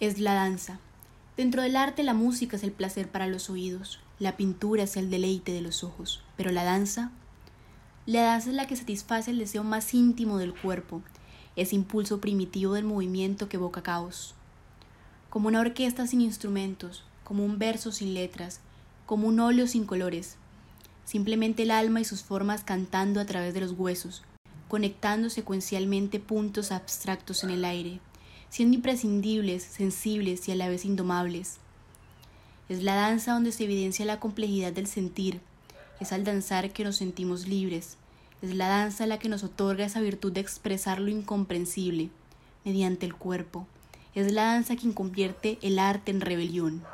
es la danza. Dentro del arte la música es el placer para los oídos, la pintura es el deleite de los ojos, pero la danza... La danza es la que satisface el deseo más íntimo del cuerpo, ese impulso primitivo del movimiento que evoca caos. Como una orquesta sin instrumentos, como un verso sin letras, como un óleo sin colores, simplemente el alma y sus formas cantando a través de los huesos, conectando secuencialmente puntos abstractos en el aire, siendo imprescindibles, sensibles y a la vez indomables. Es la danza donde se evidencia la complejidad del sentir, es al danzar que nos sentimos libres, es la danza la que nos otorga esa virtud de expresar lo incomprensible mediante el cuerpo, es la danza quien convierte el arte en rebelión.